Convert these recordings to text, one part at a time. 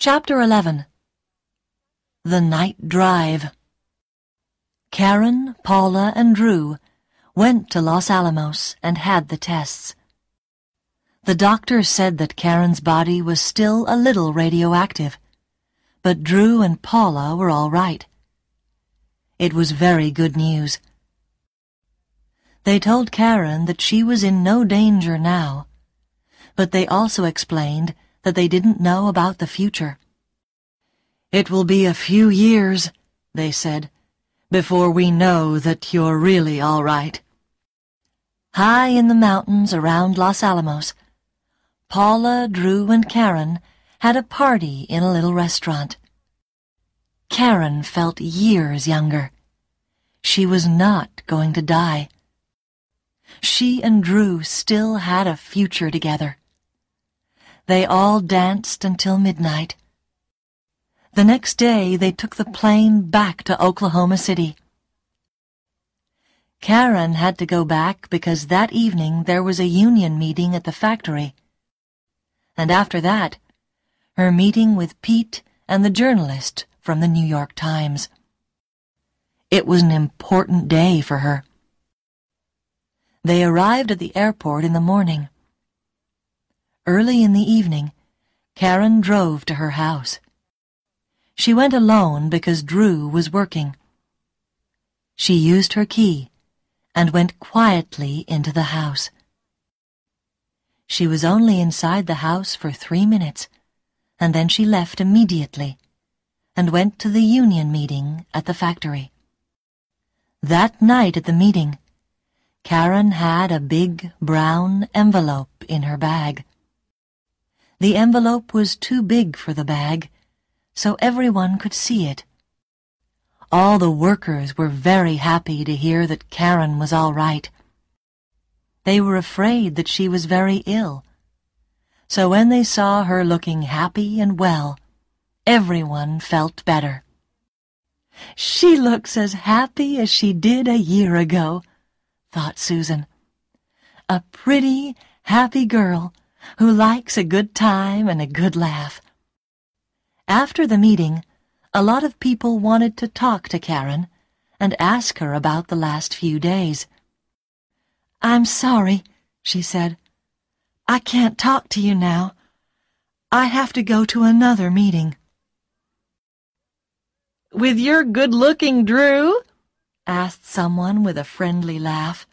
Chapter 11 The Night Drive Karen, Paula, and Drew went to Los Alamos and had the tests. The doctor said that Karen's body was still a little radioactive, but Drew and Paula were all right. It was very good news. They told Karen that she was in no danger now, but they also explained that they didn't know about the future. It will be a few years, they said, before we know that you're really all right. High in the mountains around Los Alamos, Paula, Drew, and Karen had a party in a little restaurant. Karen felt years younger. She was not going to die. She and Drew still had a future together. They all danced until midnight. The next day, they took the plane back to Oklahoma City. Karen had to go back because that evening there was a union meeting at the factory. And after that, her meeting with Pete and the journalist from the New York Times. It was an important day for her. They arrived at the airport in the morning. Early in the evening, Karen drove to her house. She went alone because Drew was working. She used her key and went quietly into the house. She was only inside the house for three minutes, and then she left immediately and went to the union meeting at the factory. That night at the meeting, Karen had a big brown envelope in her bag. The envelope was too big for the bag, so everyone could see it. All the workers were very happy to hear that Karen was all right. They were afraid that she was very ill. So when they saw her looking happy and well, everyone felt better. She looks as happy as she did a year ago, thought Susan. A pretty, happy girl who likes a good time and a good laugh. After the meeting, a lot of people wanted to talk to Karen and ask her about the last few days. I'm sorry, she said. I can't talk to you now. I have to go to another meeting. With your good-looking Drew? asked someone with a friendly laugh.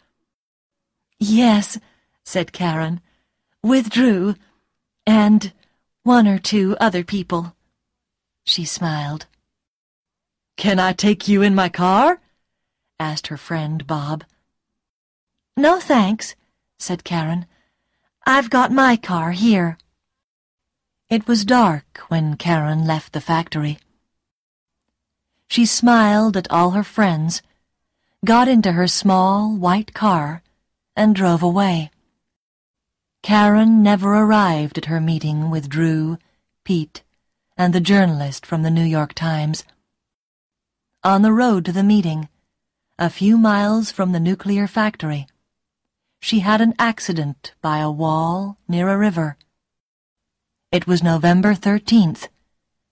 Yes, said Karen with Drew, and one or two other people. She smiled. Can I take you in my car? asked her friend Bob. No, thanks, said Karen. I've got my car here. It was dark when Karen left the factory. She smiled at all her friends, got into her small white car, and drove away. Karen never arrived at her meeting with Drew, Pete, and the journalist from the New York Times. On the road to the meeting, a few miles from the nuclear factory, she had an accident by a wall near a river. It was November 13th,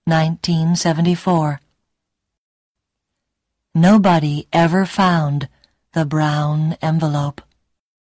1974. Nobody ever found the brown envelope.